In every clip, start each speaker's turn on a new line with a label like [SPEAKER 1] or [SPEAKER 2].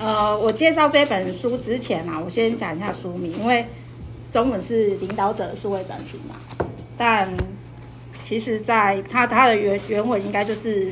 [SPEAKER 1] 呃，我介绍这本书之前啊，我先讲一下书名，因为中文是领导者数位转型嘛，但其实在它它的原原文应该就是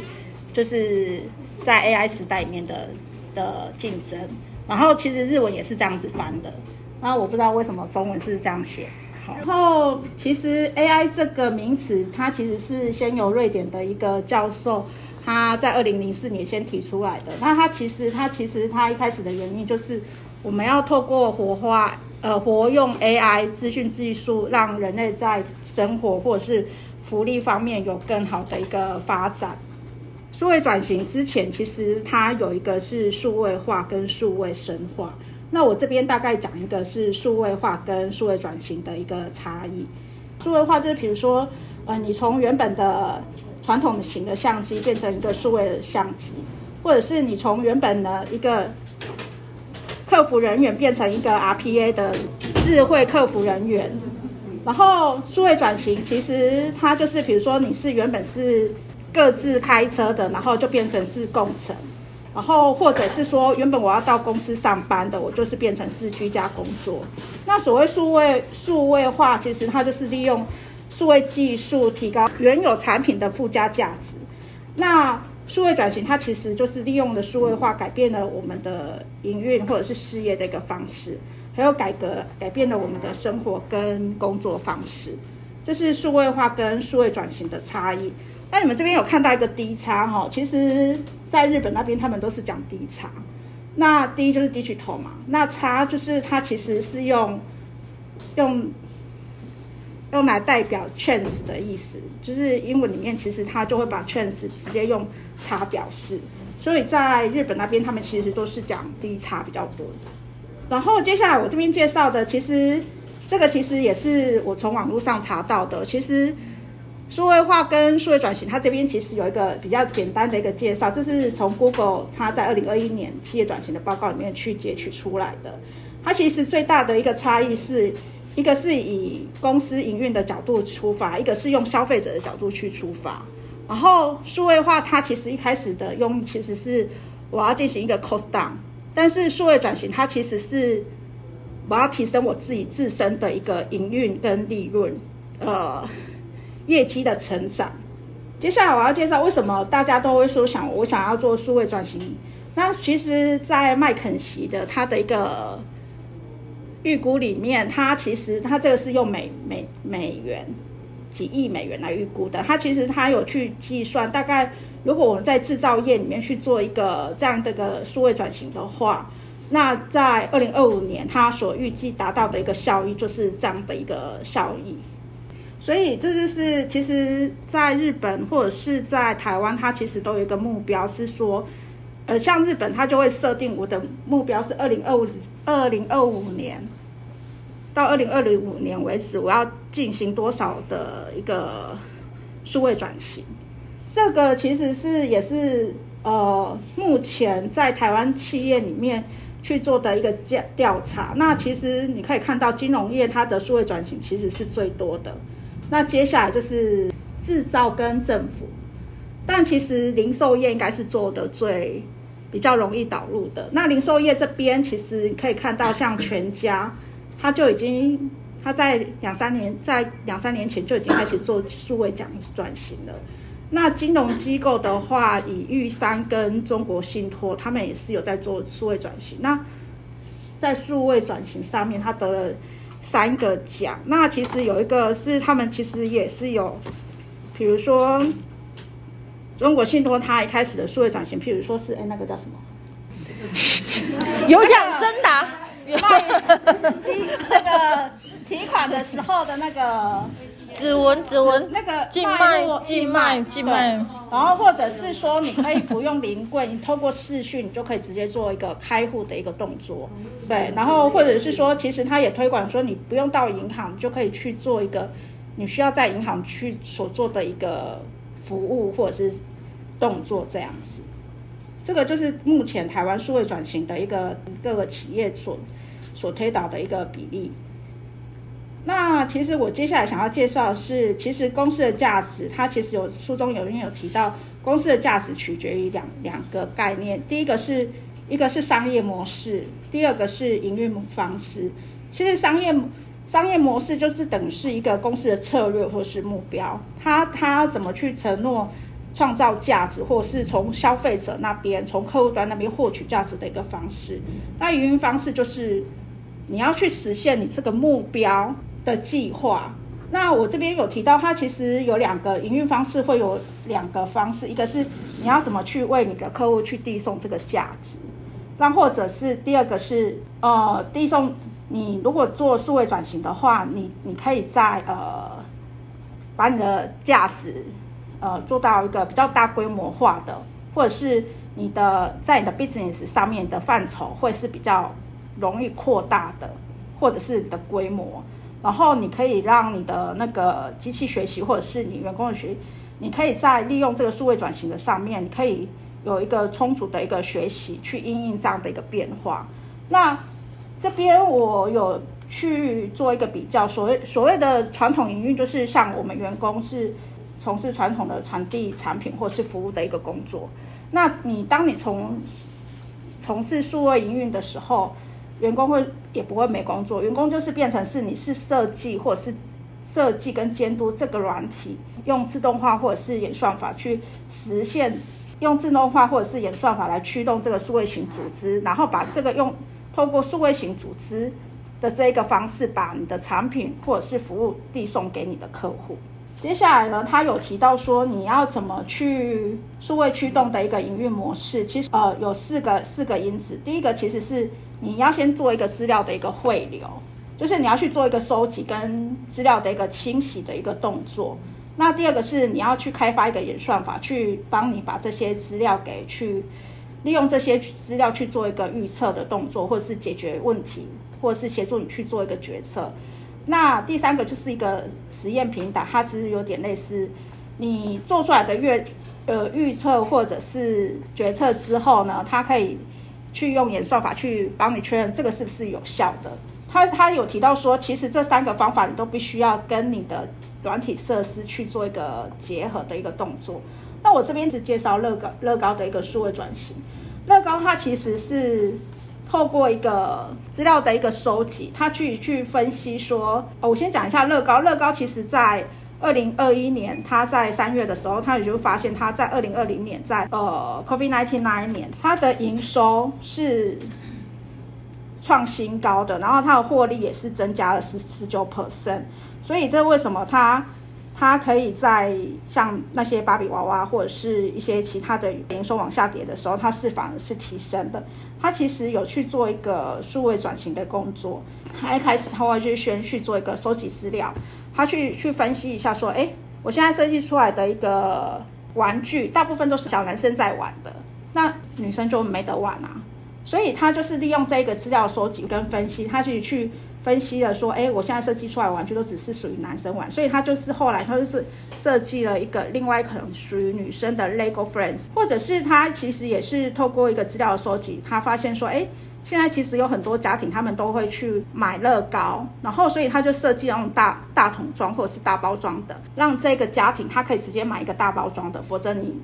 [SPEAKER 1] 就是在 AI 时代里面的的竞争，然后其实日文也是这样子翻的，然后我不知道为什么中文是这样写。然后其实 AI 这个名词，它其实是先由瑞典的一个教授。他在二零零四年先提出来的。那他其实他其实他一开始的原因就是，我们要透过活化呃活用 AI 资讯技术，让人类在生活或者是福利方面有更好的一个发展。数位转型之前，其实它有一个是数位化跟数位深化。那我这边大概讲一个是数位化跟数位转型的一个差异。数位化就是比如说，呃，你从原本的传统型的相机变成一个数位的相机，或者是你从原本的一个客服人员变成一个 RPA 的智慧客服人员，然后数位转型其实它就是，比如说你是原本是各自开车的，然后就变成是共乘，然后或者是说原本我要到公司上班的，我就是变成是居家工作。那所谓数位数位化，其实它就是利用。数位技术提高原有产品的附加价值，那数位转型它其实就是利用了数位化改变了我们的营运或者是事业的一个方式，还有改革改变了我们的生活跟工作方式，这是数位化跟数位转型的差异。那你们这边有看到一个 D 叉哈，其实在日本那边他们都是讲 D 叉，那 D 就是 digital 嘛，那叉就是它其实是用用。用来代表 chance 的意思，就是英文里面其实它就会把 chance 直接用叉表示，所以在日本那边他们其实都是讲 D 叉比较多。然后接下来我这边介绍的，其实这个其实也是我从网络上查到的。其实数位化跟数位转型，它这边其实有一个比较简单的一个介绍，这是从 Google 它在二零二一年企业转型的报告里面去截取出来的。它其实最大的一个差异是。一个是以公司营运的角度出发，一个是用消费者的角度去出发。然后数位化，它其实一开始的用其实是我要进行一个 cost down，但是数位转型，它其实是我要提升我自己自身的一个营运跟利润，呃，业绩的成长。接下来我要介绍为什么大家都会说想我想要做数位转型。那其实，在麦肯锡的它的一个。预估里面，它其实它这个是用美美美元几亿美元来预估的。它其实它有去计算，大概如果我们在制造业里面去做一个这样的一个数位转型的话，那在二零二五年，它所预计达到的一个效益就是这样的一个效益。所以这就是其实在日本或者是在台湾，它其实都有一个目标，是说，呃，像日本它就会设定我的目标是二零二五二零二五年。到二零二零五年为止，我要进行多少的一个数位转型？这个其实是也是呃，目前在台湾企业里面去做的一个调调查。那其实你可以看到，金融业它的数位转型其实是最多的。那接下来就是制造跟政府，但其实零售业应该是做的最比较容易导入的。那零售业这边其实你可以看到，像全家。他就已经，他在两三年，在两三年前就已经开始做数位转转型了。那金融机构的话，以玉山跟中国信托，他们也是有在做数位转型。那在数位转型上面，他得了三个奖。那其实有一个是他们其实也是有，比如说中国信托，它一开始的数位转型，譬如说是哎那个叫什么？
[SPEAKER 2] 有奖征答。
[SPEAKER 1] 卖机那个提款的时候的那个
[SPEAKER 2] 指纹，指纹
[SPEAKER 1] 那个
[SPEAKER 2] 静脉，静脉，静脉。
[SPEAKER 1] 然后或者是说，你可以不用临柜，你透过视讯，你就可以直接做一个开户的一个动作。对，然后或者是说，其实它也推广说，你不用到银行，你就可以去做一个你需要在银行去所做的一个服务或者是动作这样子。这个就是目前台湾数位转型的一个各个企业所。所推导的一个比例。那其实我接下来想要介绍的是，其实公司的价值，它其实有书中有人有提到，公司的价值取决于两两个概念。第一个是一个是商业模式，第二个是营运方式。其实商业商业模式就是等于是一个公司的策略或是目标，它它怎么去承诺创造价值，或是从消费者那边、从客户端那边获取价值的一个方式。那营运方式就是你要去实现你这个目标的计划。那我这边有提到，它其实有两个营运方式，会有两个方式，一个是你要怎么去为你的客户去递送这个价值，那或者是第二个是呃递送。你如果做数位转型的话，你你可以在呃把你的价值呃做到一个比较大规模化的，或者是你的在你的 business 上面的范畴会是比较容易扩大的，或者是你的规模。然后你可以让你的那个机器学习，或者是你员工的学，你可以在利用这个数位转型的上面，你可以有一个充足的一个学习去应应这样的一个变化。那这边我有去做一个比较，所谓所谓的传统营运，就是像我们员工是从事传统的传递产品或是服务的一个工作。那你当你从从事数位营运的时候，员工会也不会没工作，员工就是变成是你是设计或者是设计跟监督这个软体，用自动化或者是演算法去实现，用自动化或者是演算法来驱动这个数位型组织，然后把这个用透过数位型组织的这一个方式，把你的产品或者是服务递送给你的客户。接下来呢，他有提到说你要怎么去数位驱动的一个营运模式，其实呃有四个四个因子。第一个其实是你要先做一个资料的一个汇流，就是你要去做一个收集跟资料的一个清洗的一个动作。那第二个是你要去开发一个演算法，去帮你把这些资料给去利用这些资料去做一个预测的动作，或是解决问题，或是协助你去做一个决策。那第三个就是一个实验平台，它其实有点类似你做出来的预呃预测或者是决策之后呢，它可以去用演算法去帮你确认这个是不是有效的。他他有提到说，其实这三个方法你都必须要跟你的软体设施去做一个结合的一个动作。那我这边只介绍乐高乐高的一个数位转型，乐高它其实是。透过一个资料的一个收集，他去去分析说，哦，我先讲一下乐高。乐高其实在二零二一年，他在三月的时候，他也就发现他在二零二零年在，呃 COVID-19 那一年，它的营收是创新高的，然后它的获利也是增加了十十九 percent。所以这为什么它它可以在像那些芭比娃娃或者是一些其他的营收往下跌的时候，它是反而是提升的。他其实有去做一个数位转型的工作，他一开始他会去先去做一个收集资料，他去去分析一下说，哎，我现在设计出来的一个玩具，大部分都是小男生在玩的，那女生就没得玩啊，所以他就是利用这个资料收集跟分析，他去去。分析了说，哎，我现在设计出来玩具都只是属于男生玩，所以他就是后来他就是设计了一个另外可能属于女生的 Lego Friends，或者是他其实也是透过一个资料的收集，他发现说，哎，现在其实有很多家庭他们都会去买乐高，然后所以他就设计那种大大桶装或者是大包装的，让这个家庭他可以直接买一个大包装的，否则你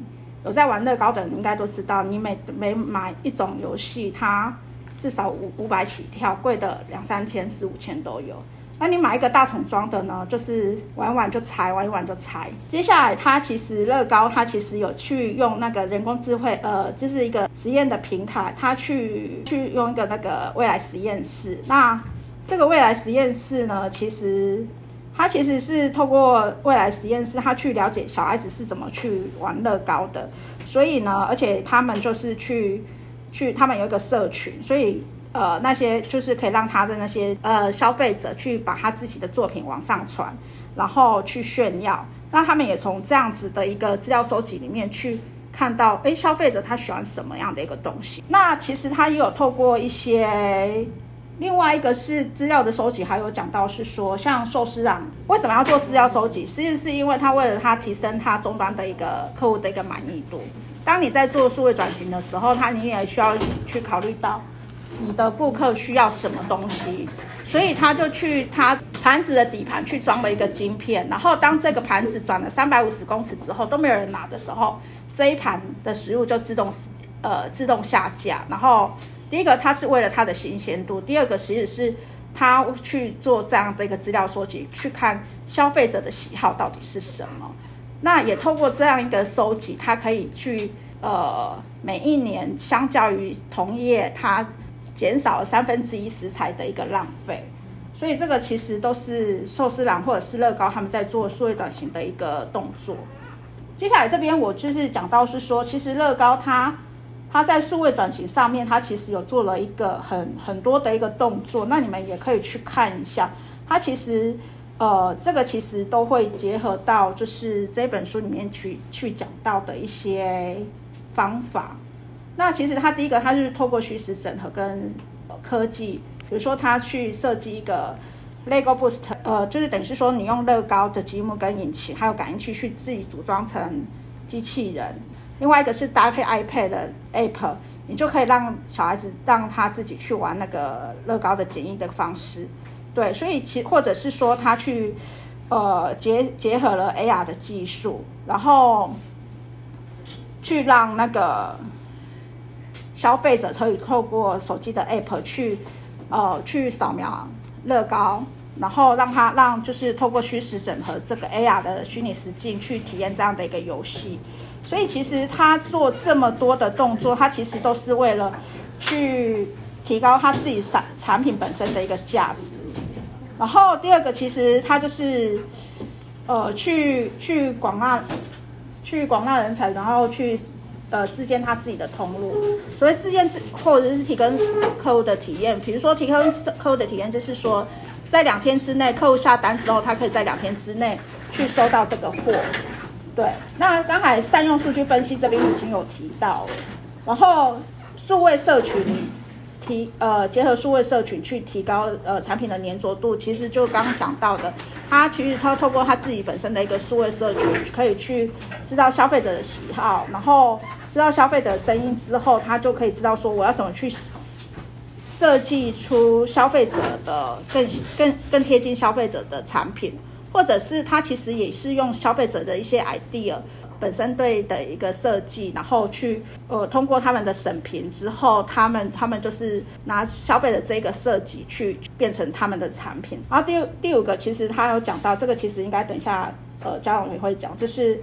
[SPEAKER 1] 有在玩乐高的人应该都知道，你每每买一种游戏，它至少五五百起跳，贵的两三千、四五千都有。那你买一个大桶装的呢？就是玩一玩就拆，玩一玩就拆。接下来，它其实乐高，它其实有去用那个人工智慧，呃，就是一个实验的平台，它去去用一个那个未来实验室。那这个未来实验室呢，其实他其实是透过未来实验室，他去了解小孩子是怎么去玩乐高的。所以呢，而且他们就是去。去，他们有一个社群，所以呃，那些就是可以让他的那些呃消费者去把他自己的作品往上传，然后去炫耀。那他们也从这样子的一个资料收集里面去看到，诶，消费者他喜欢什么样的一个东西。那其实他也有透过一些，另外一个是资料的收集，还有讲到是说，像寿司郎为什么要做资料收集？其实是因为他为了他提升他终端的一个客户的一个满意度。当你在做数位转型的时候，他你也需要去考虑到你的顾客需要什么东西，所以他就去他盘子的底盘去装了一个晶片，然后当这个盘子转了三百五十公尺之后都没有人拿的时候，这一盘的食物就自动呃自动下架。然后第一个它是为了它的新鲜度，第二个其实是它去做这样的一个资料收集，去看消费者的喜好到底是什么。那也透过这样一个收集，它可以去呃每一年相较于同业，它减少了三分之一食材的一个浪费。所以这个其实都是寿司郎或者是乐高他们在做数位转型的一个动作。接下来这边我就是讲到是说，其实乐高它它在数位转型上面，它其实有做了一个很很多的一个动作。那你们也可以去看一下，它其实。呃，这个其实都会结合到，就是这本书里面去去讲到的一些方法。那其实它第一个，它就是透过虚实整合跟科技，比如说它去设计一个 Lego Boost，呃，就是等于是说你用乐高的积木跟引擎还有感应器去自己组装成机器人。另外一个是搭配 iPad 的 App，你就可以让小孩子让他自己去玩那个乐高的简易的方式。对，所以其或者是说他去，呃结结合了 AR 的技术，然后去让那个消费者可以透过手机的 App 去，呃去扫描乐高，然后让他让就是透过虚实整合这个 AR 的虚拟实境去体验这样的一个游戏。所以其实他做这么多的动作，他其实都是为了去提高他自己产产品本身的一个价值。然后第二个，其实他就是，呃，去去广纳，去广纳人才，然后去呃自建他自己的通路。所谓自建自，或者是提供客户的体验，比如说提供客户的体验，就是说在两天之内，客户下单之后，他可以在两天之内去收到这个货。对，那刚才善用数据分析这边已经有提到了，然后数位社群。提呃结合数位社群去提高呃产品的粘着度，其实就刚刚讲到的，他其实他透过他自己本身的一个数位社群，可以去知道消费者的喜好，然后知道消费者的声音之后，他就可以知道说我要怎么去设计出消费者的更更更贴近消费者的产品，或者是他其实也是用消费者的一些 idea。本身对的一个设计，然后去呃通过他们的审评之后，他们他们就是拿消费者这个设计去变成他们的产品。然后第第五个，其实他有讲到这个，其实应该等一下呃嘉荣也会讲，就是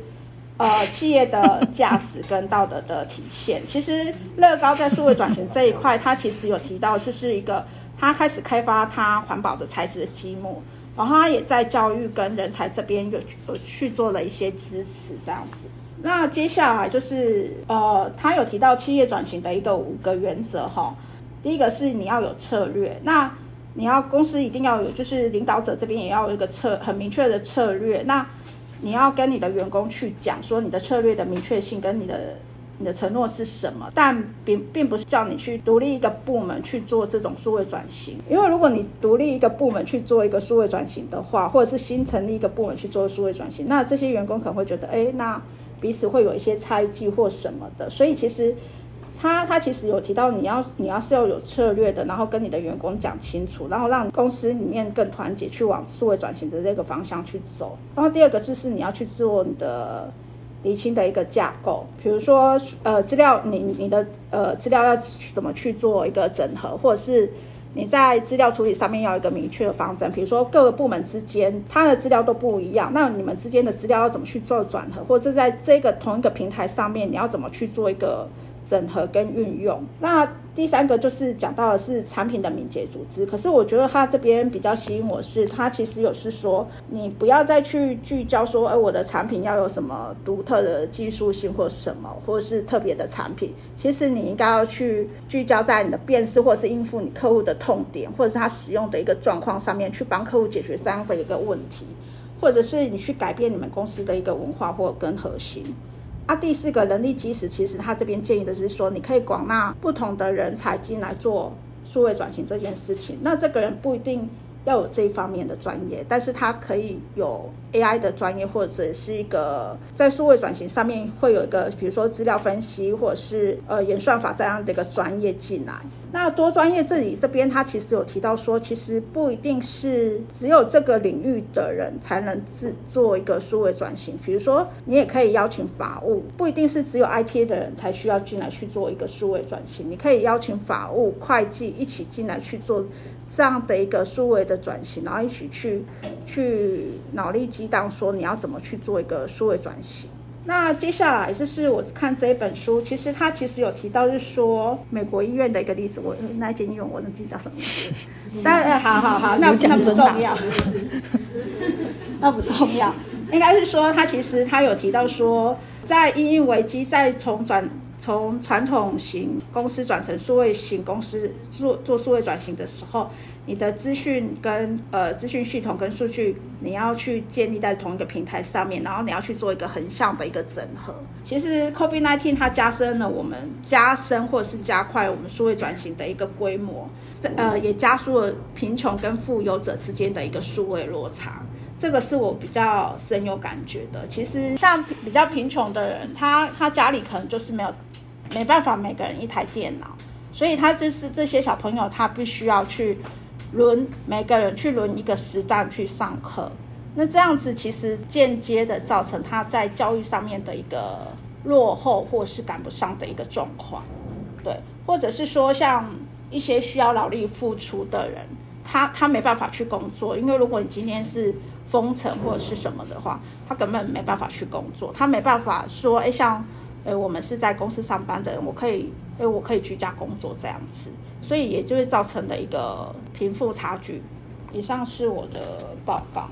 [SPEAKER 1] 呃 企业的价值跟道德的体现。其实乐高在数位转型这一块，它其实有提到，就是一个它开始开发它环保的材质的积木。然后它也在教育跟人才这边有有去做了一些支持，这样子。那接下来就是呃，他有提到企业转型的一个五个原则哈。第一个是你要有策略，那你要公司一定要有，就是领导者这边也要有一个策很明确的策略。那你要跟你的员工去讲说你的策略的明确性跟你的。你的承诺是什么？但并并不是叫你去独立一个部门去做这种数位转型，因为如果你独立一个部门去做一个数位转型的话，或者是新成立一个部门去做数位转型，那这些员工可能会觉得，哎，那彼此会有一些猜忌或什么的。所以其实他他其实有提到，你要你要是要有策略的，然后跟你的员工讲清楚，然后让公司里面更团结，去往数位转型的这个方向去走。然后第二个就是你要去做你的。厘清的一个架构，比如说，呃，资料你你的呃资料要怎么去做一个整合，或者是你在资料处理上面要一个明确的方针。比如说各个部门之间，它的资料都不一样，那你们之间的资料要怎么去做转合，或者在这个同一个平台上面，你要怎么去做一个整合跟运用？那第三个就是讲到的是产品的敏捷组织，可是我觉得他这边比较吸引我是，他其实有是说，你不要再去聚焦说，哎，我的产品要有什么独特的技术性或什么，或者是特别的产品。其实你应该要去聚焦在你的辨识，或者是应付你客户的痛点，或者是他使用的一个状况上面，去帮客户解决这样的一个问题，或者是你去改变你们公司的一个文化或跟核心。那、第四个人力基石，其实他这边建议的是说，你可以广纳不同的人才进来做数位转型这件事情。那这个人不一定要有这一方面的专业，但是他可以有 AI 的专业，或者是一个在数位转型上面会有一个，比如说资料分析，或者是呃演算法这样的一个专业进来。那多专业这里这边，他其实有提到说，其实不一定是只有这个领域的人才能制做一个数位转型。比如说，你也可以邀请法务，不一定是只有 IT 的人才需要进来去做一个数位转型。你可以邀请法务、会计一起进来去做这样的一个数位的转型，然后一起去去脑力激荡，说你要怎么去做一个数位转型。那接下来就是我看这一本书，其实他其实有提到，是说美国医院的一个例子。我那间医院我忘记叫什么，但呃好好好，那那不重要，那不重要。应该是说他其实他有提到说，在因应危机，再从转从传统型公司转成数位型公司做做数位转型的时候。你的资讯跟呃资讯系统跟数据，你要去建立在同一个平台上面，然后你要去做一个横向的一个整合。其实 COVID-19 它加深了我们加深或是加快我们数位转型的一个规模，呃，也加速了贫穷跟富有者之间的一个数位落差。这个是我比较深有感觉的。其实像比较贫穷的人，他他家里可能就是没有没办法每个人一台电脑，所以他就是这些小朋友他必须要去。轮每个人去轮一个时段去上课，那这样子其实间接的造成他在教育上面的一个落后，或是赶不上的一个状况，对，或者是说像一些需要劳力付出的人，他他没办法去工作，因为如果你今天是封城或者是什么的话，他根本没办法去工作，他没办法说，哎，像，哎，我们是在公司上班的人，我可以，哎，我可以居家工作这样子。所以也就是造成了一个贫富差距。以上是我的报告。